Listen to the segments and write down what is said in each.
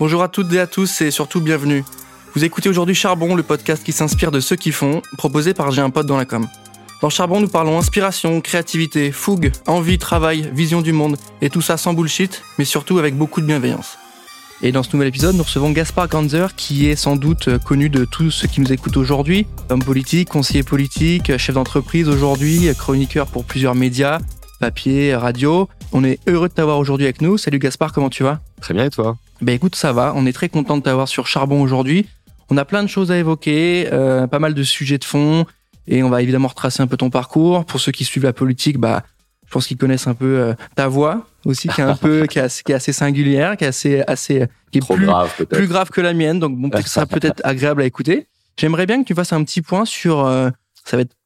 Bonjour à toutes et à tous et surtout bienvenue. Vous écoutez aujourd'hui Charbon, le podcast qui s'inspire de ceux qui font, proposé par J'ai un pote dans la com. Dans Charbon, nous parlons inspiration, créativité, fougue, envie, travail, vision du monde, et tout ça sans bullshit, mais surtout avec beaucoup de bienveillance. Et dans ce nouvel épisode, nous recevons Gaspard Ganzer, qui est sans doute connu de tous ceux qui nous écoutent aujourd'hui. Homme politique, conseiller politique, chef d'entreprise aujourd'hui, chroniqueur pour plusieurs médias, papier, radio. On est heureux de t'avoir aujourd'hui avec nous. Salut Gaspard, comment tu vas? Très bien et toi? Ben écoute, ça va. On est très content de t'avoir sur Charbon aujourd'hui. On a plein de choses à évoquer, euh, pas mal de sujets de fond, et on va évidemment retracer un peu ton parcours. Pour ceux qui suivent la politique, bah, je pense qu'ils connaissent un peu euh, ta voix aussi, qui est un peu, qui est, assez, qui est assez singulière, qui est assez, assez, qui est Trop plus, grave peut-être. plus grave que la mienne. Donc bon, peut-être que ça sera peut-être agréable à écouter. J'aimerais bien que tu fasses un petit point sur, euh, ça va être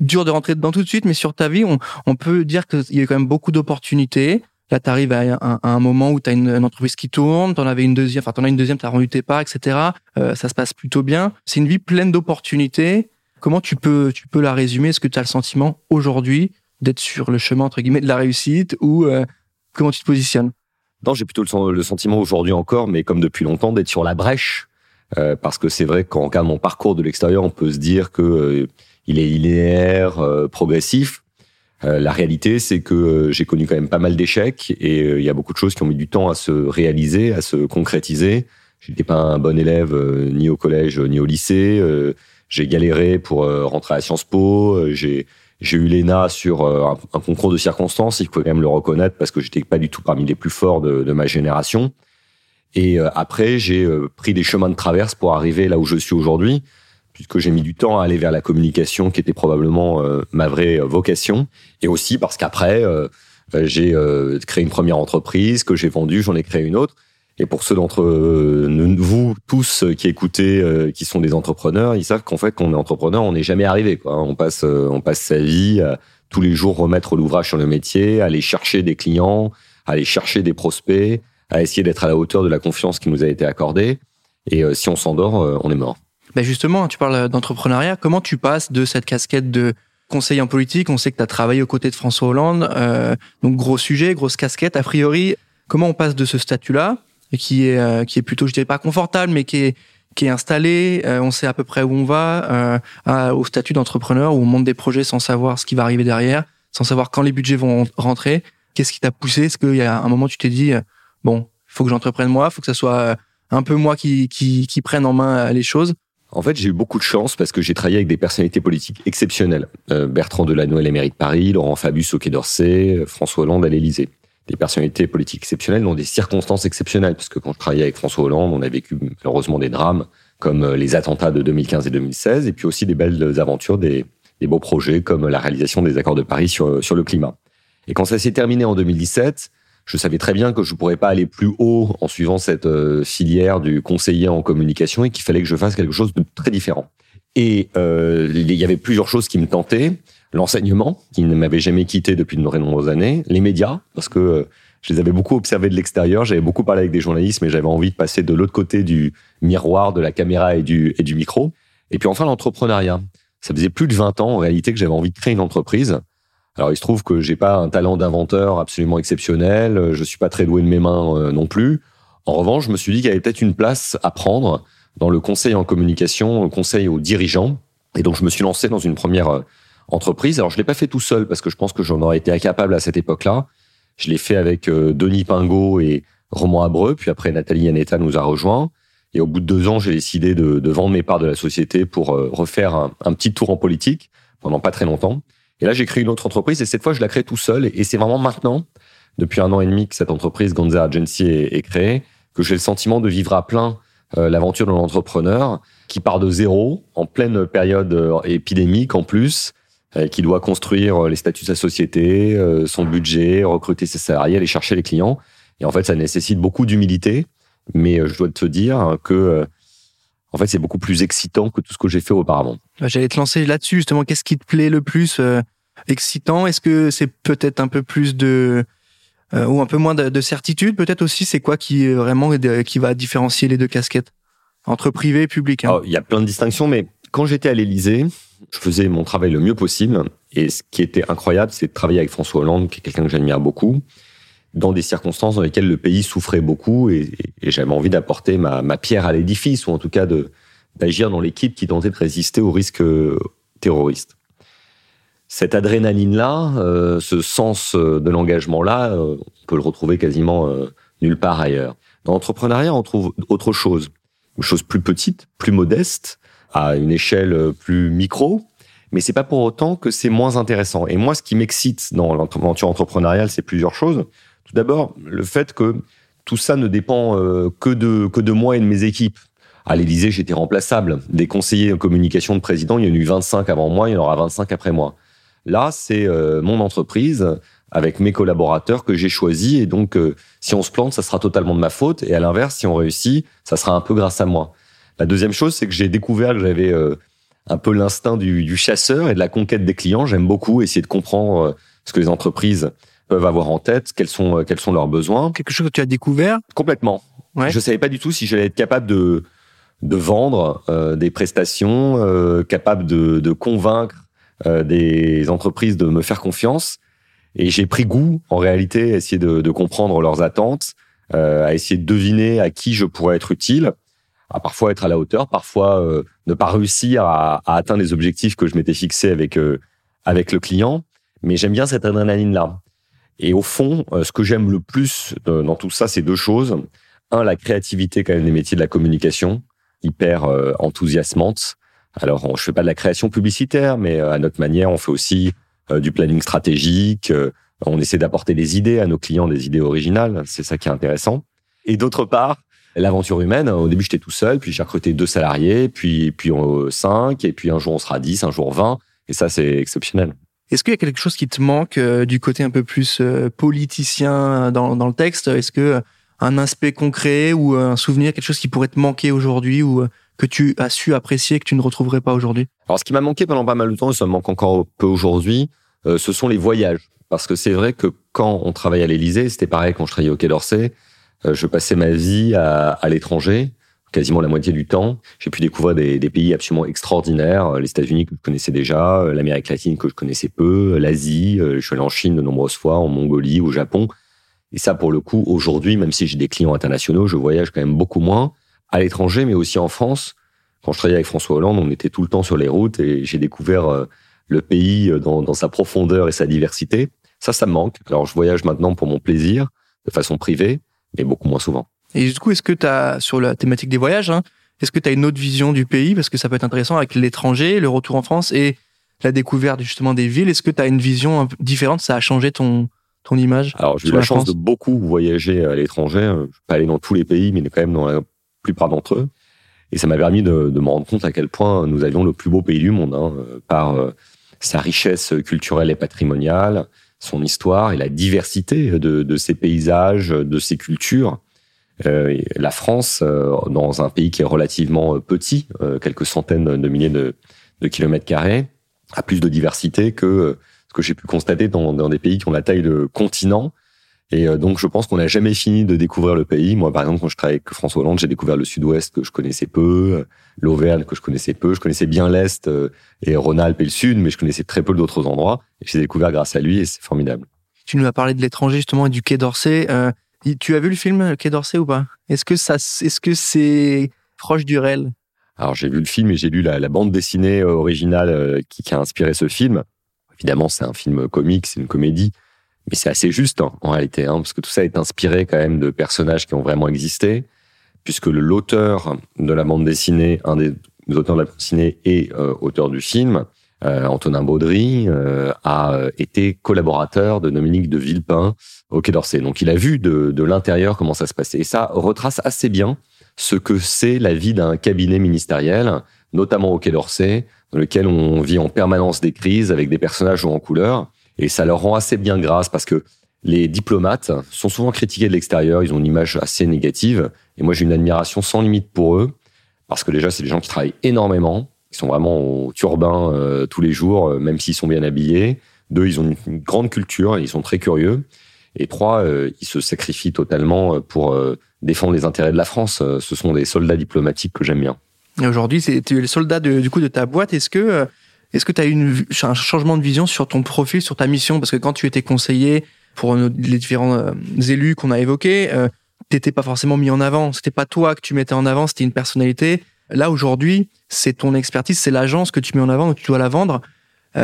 dur de rentrer dedans tout de suite, mais sur ta vie, on, on peut dire qu'il y a quand même beaucoup d'opportunités. Là, tu arrives à un, moment où tu as une, une entreprise qui tourne, tu en avais une deuxième, enfin, tu en as une deuxième, tu as rendu tes parts, etc. Euh, ça se passe plutôt bien. C'est une vie pleine d'opportunités. Comment tu peux, tu peux la résumer? Est-ce que tu as le sentiment aujourd'hui d'être sur le chemin, entre guillemets, de la réussite ou euh, comment tu te positionnes? Non, j'ai plutôt le, sen- le sentiment aujourd'hui encore, mais comme depuis longtemps, d'être sur la brèche. Euh, parce que c'est vrai que quand on regarde mon parcours de l'extérieur, on peut se dire que euh, il est linéaire, euh, progressif. Euh, la réalité, c'est que euh, j'ai connu quand même pas mal d'échecs et euh, il y a beaucoup de choses qui ont mis du temps à se réaliser, à se concrétiser. J'étais pas un bon élève ni au collège ni au lycée. J'ai galéré pour rentrer à Sciences Po. J'ai eu l'ENA sur un, concours de circonstances, il faut quand même le reconnaître parce que j'étais pas du tout parmi les plus forts de, ma génération. Et après, j'ai pris des chemins de traverse pour arriver là où je suis aujourd'hui, puisque j'ai mis du temps à aller vers la communication, qui était probablement euh, ma vraie euh, vocation. Et aussi parce qu'après, euh, euh, j'ai euh, créé une première entreprise que j'ai vendue, j'en ai créé une autre. Et pour ceux d'entre euh, vous tous qui écoutez, qui sont des entrepreneurs, ils savent qu'en fait, quand on est entrepreneur, on n'est jamais arrivé. Quoi. On passe, on passe sa vie à tous les jours remettre l'ouvrage sur le métier, aller chercher des clients, aller chercher des prospects, à essayer d'être à la hauteur de la confiance qui nous a été accordée. Et si on s'endort, on est mort. Ben Justement, tu parles d'entrepreneuriat. Comment tu passes de cette casquette de conseiller en politique On sait que tu as travaillé aux côtés de François Hollande. euh, donc, gros sujet, grosse casquette. A priori, comment on passe de ce statut-là, qui est, euh, qui est plutôt, je dirais pas confortable, mais qui est, qui est installé, euh, on sait à peu près où on va, euh, à- au statut d'entrepreneur où on monte des projets sans savoir ce qui va arriver derrière, sans savoir quand les budgets vont rentrer. Qu'est-ce qui t'a poussé? Est-ce qu'il y a un moment tu t'es dit, euh, bon, faut que j'entreprenne moi, faut que ça soit euh, un peu moi qui, qui, qui prenne en main euh, les choses? En fait, j'ai eu beaucoup de chance parce que j'ai travaillé avec des personnalités politiques exceptionnelles. Euh, Bertrand Delanoë à la de Paris, Laurent Fabius au Quai d'Orsay, euh, François Hollande à l'Élysée. Des personnalités politiques exceptionnelles dans des circonstances exceptionnelles. Parce que quand je travaillais avec François Hollande, on a vécu malheureusement des drames comme euh, les attentats de 2015 et 2016, et puis aussi des belles aventures, des, beaux projets comme la réalisation des accords de Paris sur le climat. Et quand ça s'est terminé en 2017, je savais très bien que je pourrais pas aller plus haut en suivant cette euh, filière du conseiller en communication et qu'il fallait que je fasse quelque chose de très différent. Et euh, il y avait plusieurs choses qui me tentaient. L'enseignement, qui ne m'avait jamais quitté depuis de nombreuses années. Les médias, parce que euh, je les avais beaucoup observés de l'extérieur. J'avais beaucoup parlé avec des journalistes, mais j'avais envie de passer de l'autre côté du miroir, de la caméra et du, et du micro. Et puis enfin, l'entrepreneuriat. Ça faisait plus de 20 ans, en réalité, que j'avais envie de créer une entreprise. Alors, il se trouve que j'ai pas un talent d'inventeur absolument exceptionnel. euh, Je suis pas très doué de mes mains euh, non plus. En revanche, je me suis dit qu'il y avait peut-être une place à prendre dans le conseil en communication, le conseil aux dirigeants. Et donc, je me suis lancé dans une première euh, entreprise. Alors, je l'ai pas fait tout seul parce que je pense que j'en aurais été incapable à cette époque-là. Je l'ai fait avec Denis Pingot et Roman Abreu. Puis après, Nathalie Yanetta nous a rejoints. Et au bout de deux ans, j'ai décidé de, vendre mes parts de la société pour refaire un petit tour en politique pendant pas très longtemps. Et là, j'ai créé une autre entreprise et cette fois, je la crée tout seul. Et c'est vraiment maintenant, depuis un an et demi que cette entreprise Gonza Agency est, créée, que j'ai le sentiment de vivre à plein euh, l'aventure de l'entrepreneur qui part de zéro, en pleine période euh, épidémique en plus, euh, qui doit construire les statuts de sa société, son budget, recruter ses salariés, aller chercher les clients. Et en fait, ça nécessite beaucoup d'humilité. Mais je dois te dire que, en fait, c'est beaucoup plus excitant que tout ce que j'ai fait auparavant. J'allais te lancer là-dessus, justement. Qu'est-ce qui te plaît le plus excitant Est-ce que c'est peut-être un peu plus de. euh, ou un peu moins de, de certitude Peut-être aussi, c'est quoi qui vraiment euh, qui va différencier les deux casquettes? Entre privé et public. hein. Alors, il y a plein de distinctions, mais quand j'étais à l'Élysée, je faisais mon travail le mieux possible. Et ce qui était incroyable, c'est de travailler avec François Hollande, qui est quelqu'un que j'admire beaucoup. dans des circonstances dans lesquelles le pays souffrait beaucoup et, j'avais envie d'apporter ma, pierre à l'édifice ou en tout cas de d'agir dans l'équipe qui tentait de résister aux risques terroristes. Cette adrénaline-là, euh, ce sens de l'engagement-là, euh, on peut le retrouver quasiment euh, nulle part ailleurs. Dans l'entrepreneuriat, on trouve autre chose, une chose plus petite, plus modeste, à une échelle plus micro, mais c'est pas pour autant que c'est moins intéressant. Et moi, ce qui m'excite dans l'aventure entrepreneuriale, c'est plusieurs choses. Tout d'abord, le fait que tout ça ne dépend euh, que de que de moi et de mes équipes. À l'Élysée, j'étais remplaçable. Des conseillers en communication de président, il y en a eu 25 avant moi, il y en aura 25 après moi. Là, c'est euh, mon entreprise avec mes collaborateurs que j'ai choisi et donc euh, si on se plante, ça sera totalement de ma faute et à l'inverse, si on réussit, ça sera un peu grâce à moi. La deuxième chose, c'est que j'ai découvert que j'avais un peu l'instinct du, chasseur et de la conquête des clients. J'aime beaucoup essayer de comprendre euh, ce que les entreprises peuvent avoir en tête, quels sont euh, quels sont leurs besoins. Quelque chose que tu as découvert? Complètement. Ouais. Je savais pas du tout si j'allais être capable de de vendre euh, des prestations, capable de, de convaincre des entreprises de me faire confiance. Et j'ai pris goût, en réalité, à essayer de, de comprendre leurs attentes, à essayer de deviner à qui je pourrais être utile à parfois être à la hauteur, parfois euh, ne pas réussir à, à, atteindre les objectifs que je m'étais fixés avec euh, avec le client. Mais j'aime bien cette adrénaline là. Et au fond, euh, ce que j'aime le plus dans tout ça, c'est deux choses. Un, la créativité quand même des métiers de la communication, hyper enthousiasmante. Alors, on, je fais pas de la création publicitaire, mais à notre manière, on fait aussi du planning stratégique. on essaie d'apporter des idées à nos clients, des idées originales. C'est ça qui est intéressant. Et d'autre part, l'aventure humaine. Au début, j'étais tout seul, puis j'ai recruté deux salariés, puis puis cinq, et puis un jour on sera dix, un jour vingt, et ça c'est exceptionnel. Est-ce qu'il y a quelque chose qui te manque euh, du côté un peu plus euh, politicien dans, dans le texte? Est-ce que euh, un aspect concret ou un souvenir, quelque chose qui pourrait te manquer aujourd'hui ou que tu as su apprécier que tu ne retrouverais pas aujourd'hui? Alors, ce qui m'a manqué pendant pas mal de temps, et ça me manque encore peu aujourd'hui, ce sont les voyages. Parce que c'est vrai que quand on travaille à l'Élysée, c'était pareil quand je travaillais au Quai d'Orsay, euh, je passais ma vie à, à l'étranger, quasiment la moitié du temps. J'ai pu découvrir des, des, pays absolument extraordinaires, euh, les États-Unis que je connaissais déjà, euh, l'Amérique latine que je connaissais peu, l'Asie. Je suis allé en Chine de nombreuses fois, en Mongolie, au Japon. Et ça, pour le coup, aujourd'hui, même si j'ai des clients internationaux, je voyage quand même beaucoup moins à l'étranger, mais aussi en France. Quand je travaillais avec François Hollande, on était tout le temps sur les routes et j'ai découvert le pays dans, dans sa profondeur et sa diversité. Ça, ça me manque. Alors, je voyage maintenant pour mon plaisir, de façon privée mais beaucoup moins souvent. Et du coup, est-ce que tu as, sur la thématique des voyages, hein, est-ce que tu as une autre vision du pays? Parce que ça peut être intéressant avec l'étranger, le retour en France et la découverte justement des villes. Est-ce que tu as une vision différente? Ça a changé ton, ton image Alors, j'ai eu la, chance de beaucoup voyager à l'étranger. Je ne pas aller dans tous les pays, mais quand même dans la plupart d'entre eux. Et ça m'a permis de, de me rendre compte à quel point nous avions le plus beau pays du monde, hein, par euh, sa richesse culturelle et patrimoniale, son histoire et la diversité de, de ses paysages, de ses cultures. Euh, la France, euh, dans un pays qui est relativement petit, euh, quelques centaines de milliers de, de, kilomètres carrés, a plus de diversité que ce que j'ai pu constater dans, dans, des pays qui ont la taille de continents et euh, donc, je pense qu'on n'a jamais fini de découvrir le pays. Moi, par exemple, quand je travaillais avec François Hollande, j'ai découvert le Sud-Ouest que je connaissais peu, euh, l'Auvergne que je connaissais peu. Je connaissais bien l'Est euh, et Rhône-Alpes et le Sud, mais je connaissais très peu d'autres endroits. Et j'ai découvert grâce à lui et c'est formidable. Tu nous as parlé de l'étranger justement et du Quai d'Orsay. Euh, tu as vu le film Quai d'Orsay ou pas? Est-ce que ça, est-ce que c'est proche du réel? Alors j'ai vu le film et j'ai lu la, la bande dessinée originale qui, qui a inspiré ce film. Évidemment, c'est un film comique, c'est une comédie mais c'est assez juste hein, en réalité, hein, parce que tout ça est inspiré quand même de personnages qui ont vraiment existé, puisque l'auteur de la bande dessinée, un des auteurs de la bande dessinée et euh, auteur du film, euh, Antonin Baudry, euh, a été collaborateur de Dominique de Villepin au Quai d'Orsay. Donc il a vu de, de l'intérieur comment ça se passait. Et ça retrace assez bien ce que c'est la vie d'un cabinet ministériel, notamment au Quai d'Orsay, dans lequel on vit en permanence des crises avec des personnages en couleur et ça leur rend assez bien grâce parce que les diplomates sont souvent critiqués de l'extérieur, ils ont une image assez négative. Et moi, j'ai une admiration sans limite pour eux, parce que déjà, c'est des gens qui travaillent énormément, ils sont vraiment au turbin euh, tous les jours, euh, même s'ils sont bien habillés. Deux, ils ont une, grande culture, ils sont très curieux. Et trois, euh, ils se sacrifient totalement pour défendre les intérêts de la France. Ce sont des soldats diplomatiques que j'aime bien. Aujourd'hui, tu es le soldat du coup de ta boîte. Est-ce que est-ce que tu as eu un changement de vision sur ton profil, sur ta mission? Parce que quand tu étais conseiller pour les différents élus qu'on a évoqués, t'étais pas forcément mis en avant. C'était pas toi que tu mettais en avant, c'était une personnalité. Là aujourd'hui, c'est ton expertise, c'est l'agence que tu mets en avant, que tu dois la vendre.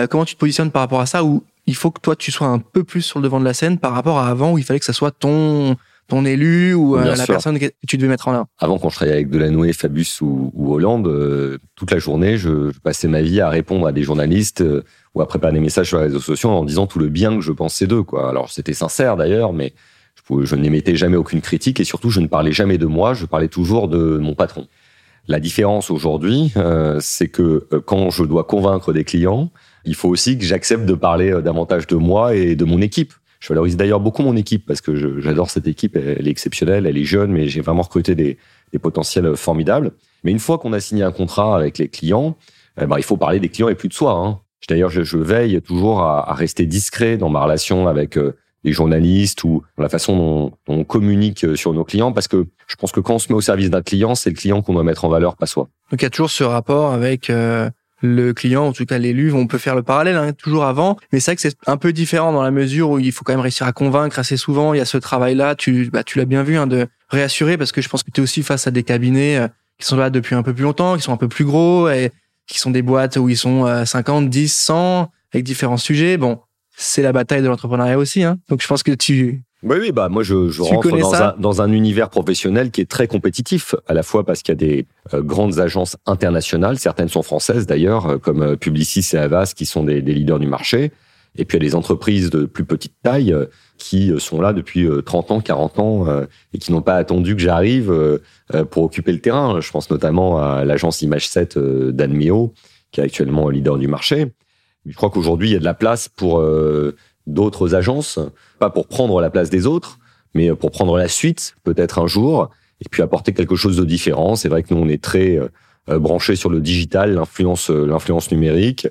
comment tu te positionnes par rapport à ça? Ou il faut que toi tu sois un peu plus sur le devant de la scène par rapport à avant où il fallait que ça soit ton ton élu ou euh, la personne que tu devais mettre en avant Avant, quand je travaillais avec Delanoë, Fabius ou, Hollande, euh, toute la journée, je, passais ma vie à répondre à des journalistes euh, ou à préparer des messages sur les réseaux sociaux en disant tout le bien que je pensais d'eux. Quoi. Alors, c'était sincère d'ailleurs, mais je, je n'émettais jamais aucune critique et surtout, je ne parlais jamais de moi, je parlais toujours de mon patron. La différence aujourd'hui, c'est que quand je dois convaincre des clients, il faut aussi que j'accepte de parler davantage de moi et de mon équipe. Je valorise d'ailleurs beaucoup mon équipe parce que j'adore cette équipe. Elle est exceptionnelle, elle est jeune, mais j'ai vraiment recruté des, des, potentiels formidables. Mais une fois qu'on a signé un contrat avec les clients, eh ben, il faut parler des clients et plus de soi. Hein. D'ailleurs, je, je, veille toujours à, à, rester discret dans ma relation avec euh, les journalistes ou la façon dont, on communique euh, sur nos clients parce que je pense que quand on se met au service d'un client, c'est le client qu'on doit mettre en valeur, pas soi. Donc il y a toujours ce rapport avec euh, le client, en tout cas l'élu, on peut faire le parallèle hein, toujours avant, mais c'est vrai que c'est un peu différent dans la mesure où il faut quand même réussir à convaincre assez souvent. Il y a ce travail-là, tu, bah, tu l'as bien vu, hein, de réassurer parce que je pense que tu es aussi face à des cabinets euh, qui sont là depuis un peu plus longtemps, qui sont un peu plus gros et qui sont des boîtes où ils sont 50, 10, 100 avec différents sujets. Bon, c'est la bataille de l'entrepreneuriat aussi. Hein. Donc je pense que tu oui, oui, bah moi je, je rentre dans un, dans un, univers professionnel qui est très compétitif, à la fois parce qu'il y a des euh, grandes agences internationales, certaines sont françaises d'ailleurs, euh, comme euh, Publicis et Avas, qui sont des, des, leaders du marché, et puis il y a des entreprises de plus petite taille qui sont là depuis 30 ans, 40 ans, et qui n'ont pas attendu que j'arrive pour occuper le terrain. Je pense notamment à l'agence Image 7 d'Anmeo, qui est actuellement leader du marché. Je crois qu'aujourd'hui il y a de la place pour d'autres agences, pas pour prendre la place des autres, mais pour prendre la suite peut-être un jour, et puis apporter quelque chose de différent. C'est vrai que nous, on est très euh, branchés sur le digital, l'influence, euh, l'influence numérique,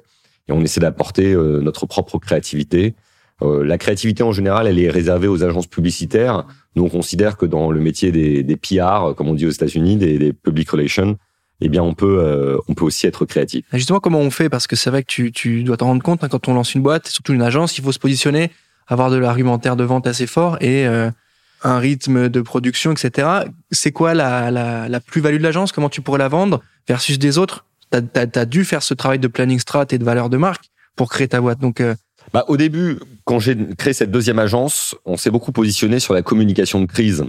et on essaie d'apporter euh, notre propre créativité. la créativité en général, elle est réservée aux agences publicitaires. Nous, on considère que dans le métier des, des PR, comme on dit aux États-Unis, des, des public relations, eh bien on peut euh, on peut aussi être créatif. Justement, comment on fait? Parce que c'est vrai que tu, tu dois t'en rendre compte hein, quand on lance une boîte, surtout une agence, il faut se positionner, avoir de l'argumentaire de vente assez fort et euh, un rythme de production, etc. C'est quoi la, la, la plus-value de l'agence? Comment tu pourrais la vendre versus des autres? T'as as, as, dû faire ce travail de planning strat et de valeur de marque pour créer ta boîte. Donc euh, bah, au début, quand j'ai créé cette deuxième agence, on s'est beaucoup positionné sur la communication de crise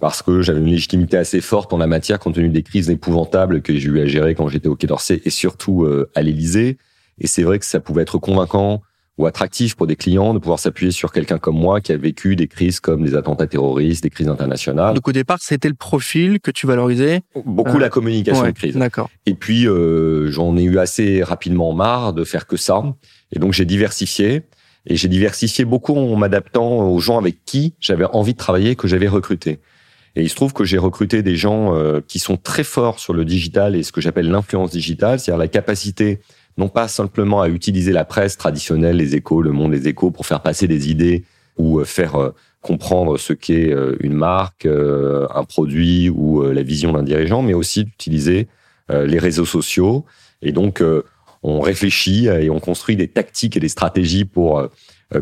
parce que j'avais une légitimité assez forte en la matière compte tenu des crises épouvantables que j'ai eu à gérer quand j'étais au Quai d'Orsay et surtout euh, à l'Élysée. Et c'est vrai que ça pouvait être convaincant ou attractif pour des clients de pouvoir s'appuyer sur quelqu'un comme moi qui a vécu des crises comme des attentats terroristes, des crises internationales. Donc au départ, c'était le profil que tu valorisais? Beaucoup la communication de crise. D'accord. Et puis euh, j'en ai eu assez rapidement marre de faire que ça. Et donc j'ai diversifié. Et j'ai diversifié beaucoup en m'adaptant aux gens avec qui j'avais envie de travailler, que j'avais recruté. Et il se trouve que j'ai recruté des gens euh, qui sont très forts sur le digital et ce que j'appelle l'influence digitale, c'est-à-dire la capacité non pas simplement à utiliser la presse traditionnelle, les échos, le monde des échos, pour faire passer des idées ou euh, faire euh, comprendre ce qu'est une marque, un produit ou la vision d'un dirigeant, mais aussi d'utiliser les réseaux sociaux. Et donc, on réfléchit et on construit des tactiques et des stratégies pour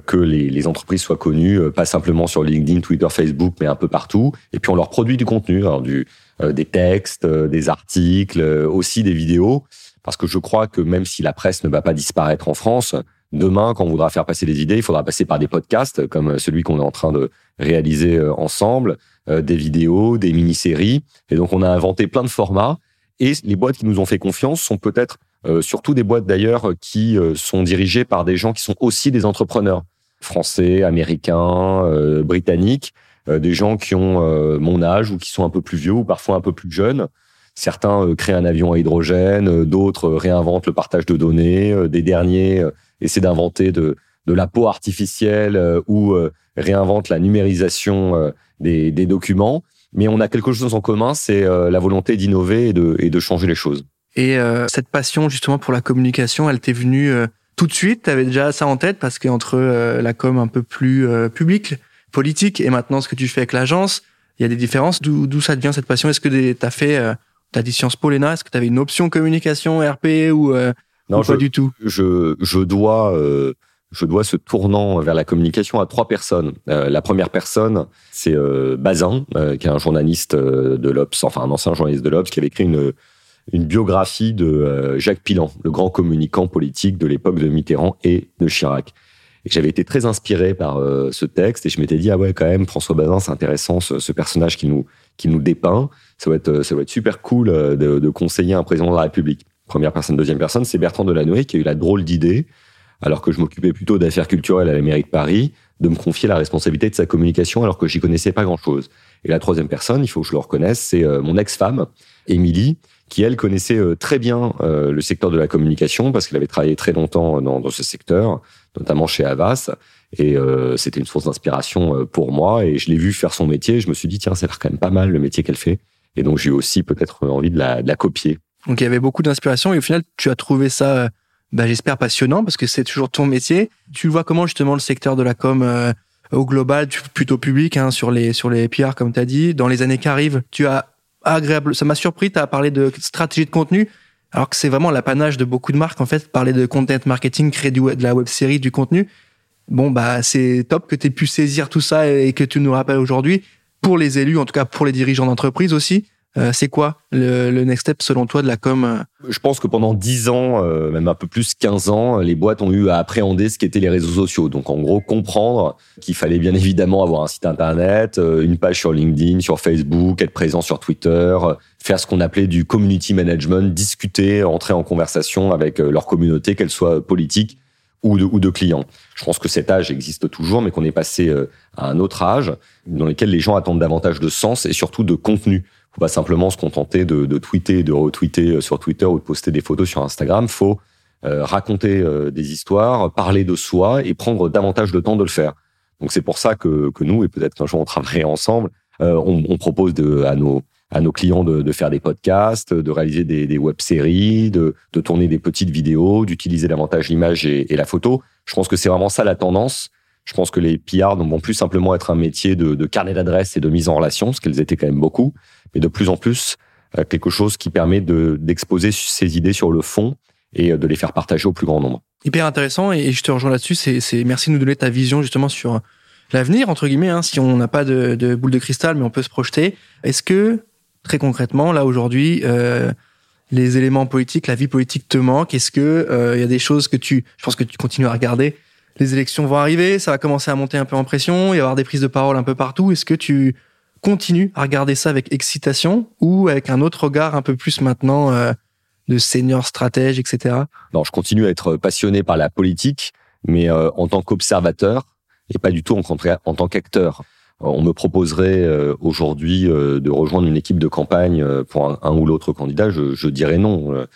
que les, les, entreprises soient connues, euh, pas simplement sur LinkedIn, Twitter, Facebook, mais un peu partout. Et puis on leur produit du contenu, alors du, euh, des textes, des articles, aussi des vidéos, parce que je crois que même si la presse ne va pas disparaître en France, demain, quand on voudra faire passer des idées, il faudra passer par des podcasts comme celui qu'on est en train de réaliser ensemble, des vidéos, des mini-séries. Et donc on a inventé plein de formats. Et les boîtes qui nous ont fait confiance sont peut-être euh, surtout des boîtes d'ailleurs qui euh, sont dirigées par des gens qui sont aussi des entrepreneurs français, américains, euh, britanniques, des gens qui ont mon âge ou qui sont un peu plus vieux ou parfois un peu plus jeunes. Certains créent un avion à hydrogène, d'autres réinventent le partage de données, des derniers essaient d'inventer de, de la peau artificielle ou réinventent la numérisation des, des, documents. Mais on a quelque chose en commun, c'est la volonté d'innover et de, et de changer les choses. Et euh, cette passion justement pour la communication, elle t'est venue euh, tout de suite? Tu avais déjà ça en tête? Parce qu'entre euh, la com un peu plus publique, politique, et maintenant ce que tu fais avec l'agence, il y a des différences. D'où ça devient cette passion? Est-ce que tu as fait, t'as dit Sciences Po, Est-ce que tu avais une option communication, RP ou, non, pas du tout? je, je dois je dois ce tournant vers la communication à trois personnes. Euh, la première personne, c'est euh, Bazin, euh, qui est un journaliste de l'Obs, enfin un ancien journaliste de l'Obs, qui avait écrit une, une biographie de Jacques Pilan, le grand communicant politique de l'époque de Mitterrand et de Chirac. J'avais été très inspiré par ce texte et je m'étais dit ah ouais quand même François Bazin c'est intéressant ce, ce, personnage qui nous qui nous dépeint ça va être ça va être super cool de, de conseiller un président de la République première personne deuxième personne c'est Bertrand Delanoë qui a eu la drôle d'idée alors que je m'occupais plutôt d'affaires culturelles à la mairie de Paris, de me confier la responsabilité de sa communication alors que j'y connaissais pas grand-chose. Et la troisième personne, il faut que je le reconnaisse, c'est euh, mon ex-femme, Émilie, qui elle connaissait euh, très bien euh, le secteur de la communication parce qu'elle avait travaillé très longtemps dans, dans, ce secteur, notamment chez Havas. Et c'était une source d'inspiration pour moi. Et je l'ai vu faire son métier. Je me suis dit tiens, ça a l'air quand même pas mal le métier qu'elle fait. Et donc j'ai eu aussi peut-être envie de la, de la copier. Donc il y avait beaucoup d'inspiration et au final tu as trouvé ça bah, j'espère passionnant parce que c'est toujours ton métier. Tu vois comment justement le secteur de la com euh, au global, plutôt public, hein, sur les sur les PR comme tu as dit, dans les années qui arrivent, tu as agréable, ça m'a surpris, tu as parlé de stratégie de contenu, alors que c'est vraiment l'apanage de beaucoup de marques en fait, parler de content marketing, créer du, de la web série, du contenu. Bon bah c'est top que tu aies pu saisir tout ça et que tu nous rappelles aujourd'hui pour les élus, en tout cas pour les dirigeants d'entreprise aussi. Euh, c'est quoi le, next step selon toi de la com euh? Je pense que pendant 10 ans, euh, même un peu plus 15 ans, les boîtes ont eu à appréhender ce qu'étaient les réseaux sociaux. Donc en gros, comprendre qu'il fallait bien évidemment avoir un site internet, une page sur LinkedIn, sur Facebook, être présent sur Twitter, faire ce qu'on appelait du community management, discuter, entrer en conversation avec leur communauté, qu'elle soit politique ou de, ou de clients. Je pense que cet âge existe toujours, mais qu'on est passé à un autre âge dans lequel les gens attendent davantage de sens et surtout de contenu faut pas simplement se contenter de, de tweeter, de retweeter euh, sur Twitter ou de poster des photos sur Instagram. Faut euh, raconter euh, des histoires, parler de soi et prendre davantage de temps de le faire. Donc c'est pour ça que, que nous, et peut-être qu'un jour on travaillerait ensemble, on, on, propose de, à, nos, à nos clients de, de faire des podcasts, de réaliser des, des web-séries, de, de tourner des petites vidéos, d'utiliser davantage l'image et, et, la photo. Je pense que c'est vraiment ça la tendance. Je pense que les PR ne vont plus simplement être un métier de, de carnet d'adresses et de mise en relation, ce qu'elles étaient quand même beaucoup, mais de plus en plus euh, quelque chose qui permet d'exposer ses idées sur le fond et euh, de les faire partager au plus grand nombre. Hyper intéressant et je te rejoins là-dessus. C'est merci de nous donner ta vision justement sur l'avenir entre guillemets. Hein, si on n'a pas de, de, boule de cristal, mais on peut se projeter. Est-ce que très concrètement là aujourd'hui euh, les éléments politiques, la vie politique te manque Est-ce que il euh, y a des choses que tu, je pense que tu continues à regarder les élections vont arriver, ça va commencer à monter un peu en pression, il va y avoir des prises de parole un peu partout. Est-ce que tu continues à regarder ça avec excitation ou avec un autre regard un peu plus maintenant euh, de senior stratège, etc. Non, je continue à être passionné par la politique, mais euh, en tant qu'observateur et pas du tout en, en tant qu'acteur. On me proposerait euh, aujourd'hui de rejoindre une équipe de campagne pour un, ou l'autre candidat, je, je dirais non.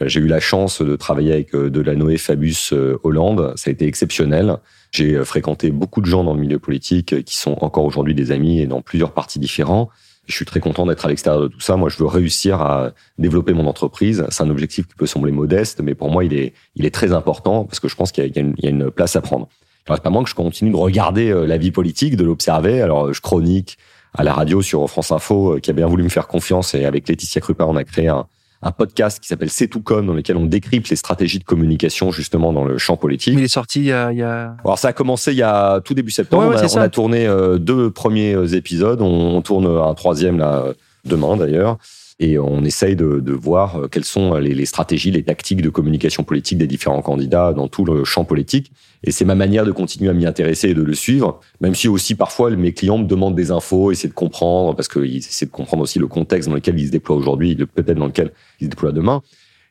Euh, j'ai eu la chance de travailler avec euh, Delanoë Fabius euh, Hollande. Ça a été exceptionnel. J'ai fréquenté beaucoup de gens dans le milieu politique qui sont encore aujourd'hui des amis et dans plusieurs partis différents. Je suis très content d'être à l'extérieur de tout ça. Moi, je veux réussir à développer mon entreprise. C'est un objectif qui peut sembler modeste, mais pour moi, il est, il est très important parce que je pense qu'il y, y, a une place à prendre. Il reste pas moins que je continue de regarder la vie politique, de l'observer. Alors, je chronique à la radio sur France Info, qui a bien voulu me faire confiance et avec Laetitia Krupa, on a créé un, un podcast qui s'appelle C'est tout comme, dans lequel on décrypte les stratégies de communication justement dans le champ politique. Mais il est sorti il y a... Il y a... Alors ça a commencé il y a tout début septembre. on, a, tourné euh, deux premiers euh, épisodes. On, tourne un troisième là demain d'ailleurs et on essaye de, de voir euh, quelles sont les, les, stratégies, les tactiques de communication politique des différents candidats dans tout le champ politique. Et c'est ma manière de continuer à m'y intéresser et de le suivre, même si aussi parfois mes clients me demandent des infos, essaient de comprendre, parce qu'ils essaient de comprendre aussi le contexte dans lequel ils se déploient aujourd'hui, peut-être dans lequel ils se déploient demain.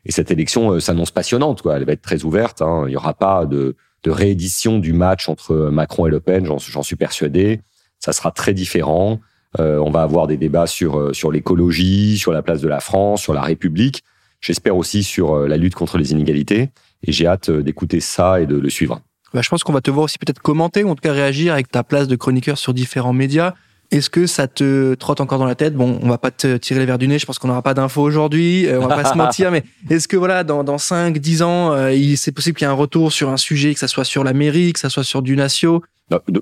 Et cette élection euh, s'annonce passionnante, quoi. Elle va être très ouverte. Hein. Il n'y aura pas de, de réédition du match entre Macron et Le Pen, j'en suis persuadé. Ça sera très différent. Euh, on va avoir des débats sur euh, sur l'écologie, sur la place de la France, sur la République. J'espère aussi sur euh, la lutte contre les inégalités. Et j'ai hâte d'écouter ça et de le suivre. Bah, je pense qu'on va te voir aussi peut-être commenter ou en tout cas réagir avec ta place de chroniqueur sur différents médias. Est-ce que ça te trotte encore dans la tête? Bon, on va pas te tirer les verres du nez. Je pense qu'on n'aura pas d'infos aujourd'hui. on va pas se mentir. Mais est-ce que voilà, dans, dans 5, 10 ans, euh, c'est possible qu'il y ait un retour sur un sujet, que ça soit sur la mairie, que ça soit sur du natio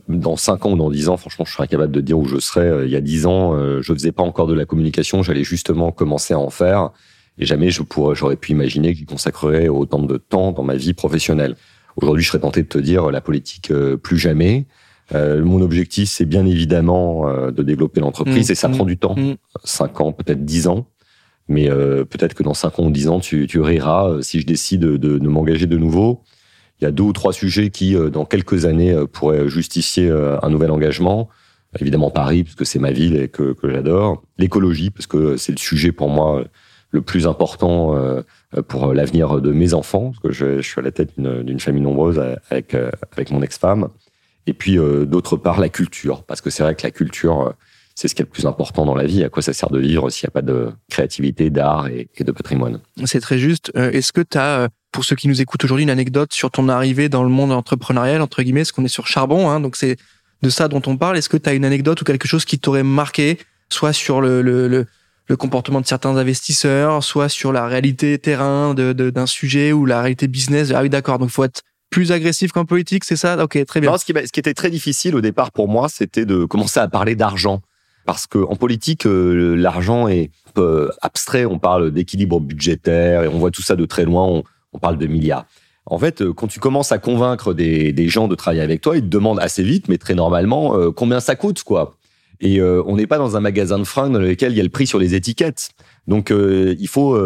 dans 5 ans ou dans 10 ans, franchement, je serais incapable de dire où je serais. Euh, il y a 10 ans, euh, je faisais pas encore de la communication, j'allais justement commencer à en faire. Et jamais je pourrais, j'aurais pu imaginer que j'y consacrerais autant de temps dans ma vie professionnelle. Aujourd'hui, je serais tenté de te dire la politique plus jamais. Mon objectif, c'est bien évidemment de développer l'entreprise Mmh, et ça mmh, prend du temps, mmh. cinq ans, peut-être dix ans. Mais peut-être que dans cinq ans ou dix ans, tu, tu riras si je décide de, de, de m'engager de nouveau. Il y a deux ou trois sujets qui, dans quelques années, pourraient justifier un nouvel engagement évidemment Paris, parce que c'est ma ville et que, que j'adore. L'écologie, parce que c'est le sujet pour moi le plus important euh, pour l'avenir de mes enfants, parce que je, je suis à la tête d'une famille nombreuse avec, euh, avec mon ex-femme. Et puis, euh, d'autre part, la culture, parce que c'est vrai que la culture, c'est ce qui est le plus important dans la vie. À quoi ça sert de vivre s'il n'y a pas de créativité, d'art et, de patrimoine? C'est très juste. Est-ce que tu as, pour ceux qui nous écoutent aujourd'hui, une anecdote sur ton arrivée dans le monde entrepreneurial, entre guillemets, parce qu'on est sur Charbon, hein, donc c'est de ça dont on parle. Est-ce que tu as une anecdote ou quelque chose qui t'aurait marqué, soit sur le, le, le, le, comportement de certains investisseurs, soit sur la réalité terrain d'un sujet ou la réalité business? Ah oui, d'accord. Donc, faut être plus agressif qu'en politique, c'est ça? Ok, très bien. Non, ce, qui, était très difficile au départ pour moi, c'était de commencer à parler d'argent. Parce que en politique, euh, l'argent est peu abstrait. On parle d'équilibre budgétaire et on voit tout ça de très loin. On, parle de milliards. En fait, euh, quand tu commences à convaincre des, gens de travailler avec toi, ils te demandent assez vite, mais très normalement, euh, combien ça coûte, quoi? Et on n'est pas dans un magasin de fringues dans lequel il y a le prix sur les étiquettes. Donc, euh, il faut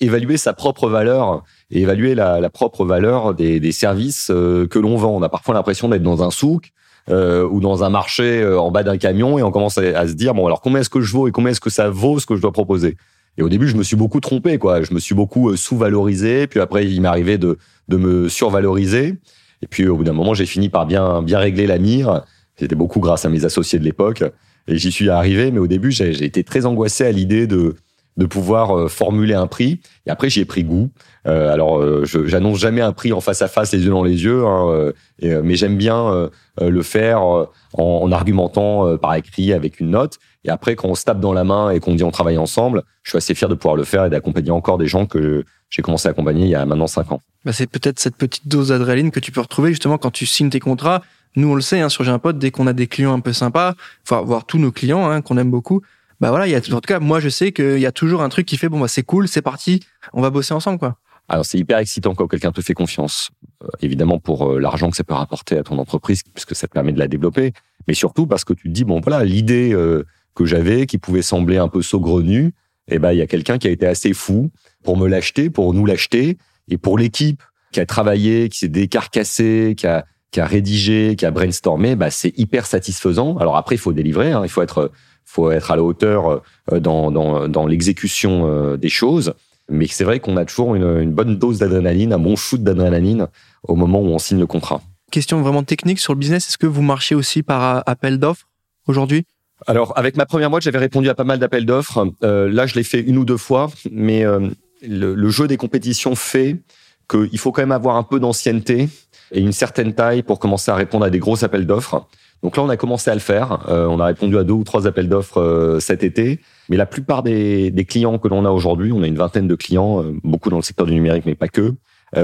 évaluer sa propre valeur et évaluer la, la propre valeur des, des services que l'on vend. On a parfois l'impression d'être dans un souk ou dans un marché en bas d'un camion et on commence à, à, se dire bon alors combien est-ce que je vaux et combien est-ce que ça vaut ce que je dois proposer? Et au début, je me suis beaucoup trompé, quoi. Je me suis beaucoup sous-valorisé. Puis après, il arrivé de de me survaloriser. Et puis au bout d'un moment, j'ai fini par bien bien régler la mire. C'était beaucoup grâce à mes associés de l'époque et j'y suis arrivé. Mais au début, j'ai été très angoissé à l'idée de de pouvoir euh, formuler un prix. Et après, j'y ai pris goût. Euh, alors, euh, j'annonce jamais un prix en face à face, les yeux dans les yeux, hein, et, mais j'aime bien euh, le faire en, en, argumentant par écrit avec une note. Et après, quand on se tape dans la main et qu'on dit on travaille ensemble, je suis assez fier de pouvoir le faire et d'accompagner encore des gens que j'ai commencé à accompagner il y a maintenant cinq ans. Bah c'est peut-être cette petite dose d'adrénaline que tu peux retrouver justement quand tu signes tes contrats. Nous, on le sait, hein, sur J'ai un pote, dès qu'on a des clients un peu sympas, enfin, voir tous nos clients hein, qu'on aime beaucoup, bah voilà, il y a, en tout cas, moi, je sais qu'il y a toujours un truc qui fait, bon, bah, c'est cool, c'est parti, on va bosser ensemble, quoi. Alors, c'est hyper excitant quand quelqu'un te fait confiance. Euh, évidemment, pour euh, l'argent que ça peut rapporter à ton entreprise, puisque ça te permet de la développer, mais surtout parce que tu te dis, bon, voilà, l'idée euh, que j'avais, qui pouvait sembler un peu saugrenue, eh ben, il y a quelqu'un qui a été assez fou pour me l'acheter, pour nous l'acheter, et pour l'équipe qui a travaillé, qui s'est décarcassé, qui a, qui a rédigé, qui a brainstormé, bah, c'est hyper satisfaisant. Alors après, il faut délivrer, hein, il faut être, faut être à la hauteur dans, dans, dans l'exécution des choses. Mais c'est vrai qu'on a toujours une, une bonne dose d'adrénaline, un bon shoot d'adrénaline au moment où on signe le contrat. Question vraiment technique sur le business, est-ce que vous marchez aussi par appel d'offres aujourd'hui? Alors, avec ma première boîte, j'avais répondu à pas mal d'appels d'offres. Euh, là, je l'ai fait une ou deux fois, mais euh, le, le, jeu des compétitions fait qu'il faut quand même avoir un peu d'ancienneté et une certaine taille pour commencer à répondre à des gros appels d'offres. Donc là, on a commencé à le faire. Euh, on a répondu à deux ou trois appels d'offres euh, cet été. Mais la plupart des, des clients que l'on a aujourd'hui, on a une vingtaine de clients, euh, beaucoup dans le secteur du numérique, mais pas que.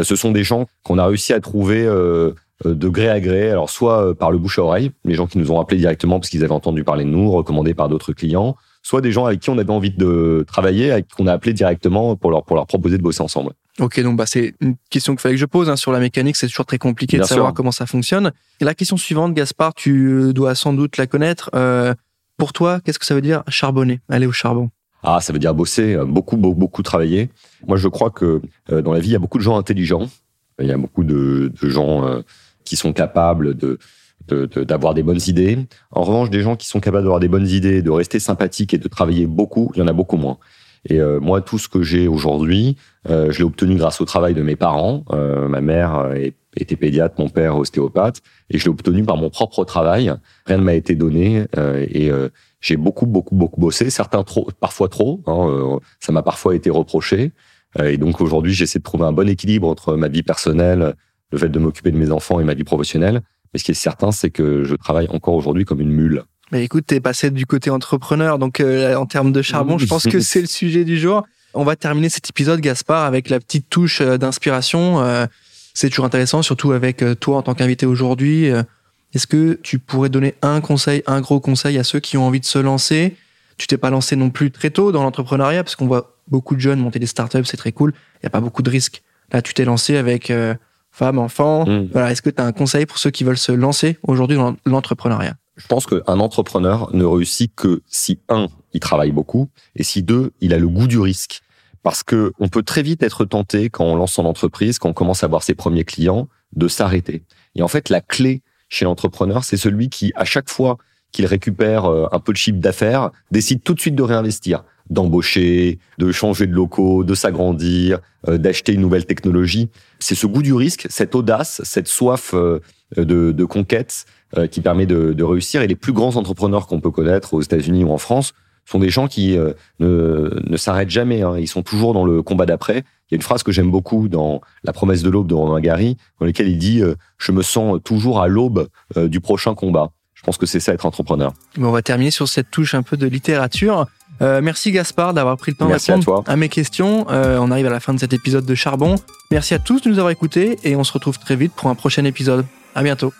ce sont des gens qu'on a réussi à trouver de gré à gré. Alors soit par le bouche à oreille, les gens qui nous ont appelés directement parce qu'ils avaient entendu parler de nous, recommandés par d'autres clients, soit des gens avec qui on avait envie de travailler, avec qui on a appelé directement pour leur pour leur proposer de bosser ensemble. Ok, donc bah c'est une question qu'il fallait que je pose hein, sur la mécanique. C'est toujours très compliqué Bien de savoir sûr. comment ça fonctionne. Et la question suivante, Gaspard, tu dois sans doute la connaître. Euh, pour toi, qu'est-ce que ça veut dire charbonner, aller au charbon? Ah, ça veut dire bosser, beaucoup, beaucoup, beaucoup travailler. Moi, je crois que euh, dans la vie, il y a beaucoup de gens intelligents. Il y a beaucoup de, de gens euh, qui sont capables de d'avoir de, de, des bonnes idées. En revanche, des gens qui sont capables d'avoir des bonnes idées, de rester sympathiques et de travailler beaucoup, il y en a beaucoup moins. Et euh, moi, tout ce que j'ai aujourd'hui, euh, je l'ai obtenu grâce au travail de mes parents. Euh, ma mère était pédiatre, mon père ostéopathe, et je l'ai obtenu par mon propre travail. Rien ne m'a été donné, et j'ai beaucoup, beaucoup, beaucoup bossé. Certains trop, parfois trop. Hein, ça m'a parfois été reproché. et donc aujourd'hui, j'essaie de trouver un bon équilibre entre ma vie personnelle, le fait de m'occuper de mes enfants et ma vie professionnelle. Mais ce qui est certain, c'est que je travaille encore aujourd'hui comme une mule. Mais écoute, t'es passé du côté entrepreneur, donc euh, en termes de charbon, je pense que c'est le sujet du jour. On va terminer cet épisode, Gaspard, avec la petite touche euh, d'inspiration. Euh, c'est toujours intéressant, surtout avec euh, toi en tant qu'invité aujourd'hui. Euh, Est-ce que tu pourrais donner un conseil, un gros conseil à ceux qui ont envie de se lancer? Tu t'es pas lancé non plus très tôt dans l'entrepreneuriat, parce qu'on voit beaucoup de jeunes monter des startups, c'est très cool. Il y a pas beaucoup de risques. Là, tu t'es lancé avec femmes, enfants. Mm. Voilà, est-ce que tu as un conseil pour ceux qui veulent se lancer aujourd'hui dans l'entrepreneuriat? Je pense qu'un entrepreneur ne réussit que si un, il travaille beaucoup, et si deux, il a le goût du risque. Parce que on peut très vite être tenté quand on lance son entreprise, quand on commence à avoir ses premiers clients, de s'arrêter. Et en fait, la clé chez l'entrepreneur, c'est celui qui, à chaque fois qu'il récupère euh, un peu de chiffre d'affaires, décide tout de suite de réinvestir, d'embaucher, de changer de locaux, de s'agrandir, euh, d'acheter une nouvelle technologie. C'est ce goût du risque, cette audace, cette soif euh, de, de conquête qui permet de, de réussir. Et les plus grands entrepreneurs qu'on peut connaître aux États-Unis ou en France sont des gens qui ne, ne s'arrêtent jamais. Hein. Ils sont toujours dans le combat d'après. Il y a une phrase que j'aime beaucoup dans La promesse de l'aube de Romain Gary, dans laquelle il dit Je me sens toujours à l'aube du prochain combat ». Je pense que c'est ça être entrepreneur. Bon, on va terminer sur cette touche un peu de littérature. Euh, merci Gaspard d'avoir pris le temps de répondre à, mes questions. Euh, on arrive à la fin de cet épisode de Charbon. Merci à tous de nous avoir écoutés et on se retrouve très vite pour un prochain épisode. À bientôt.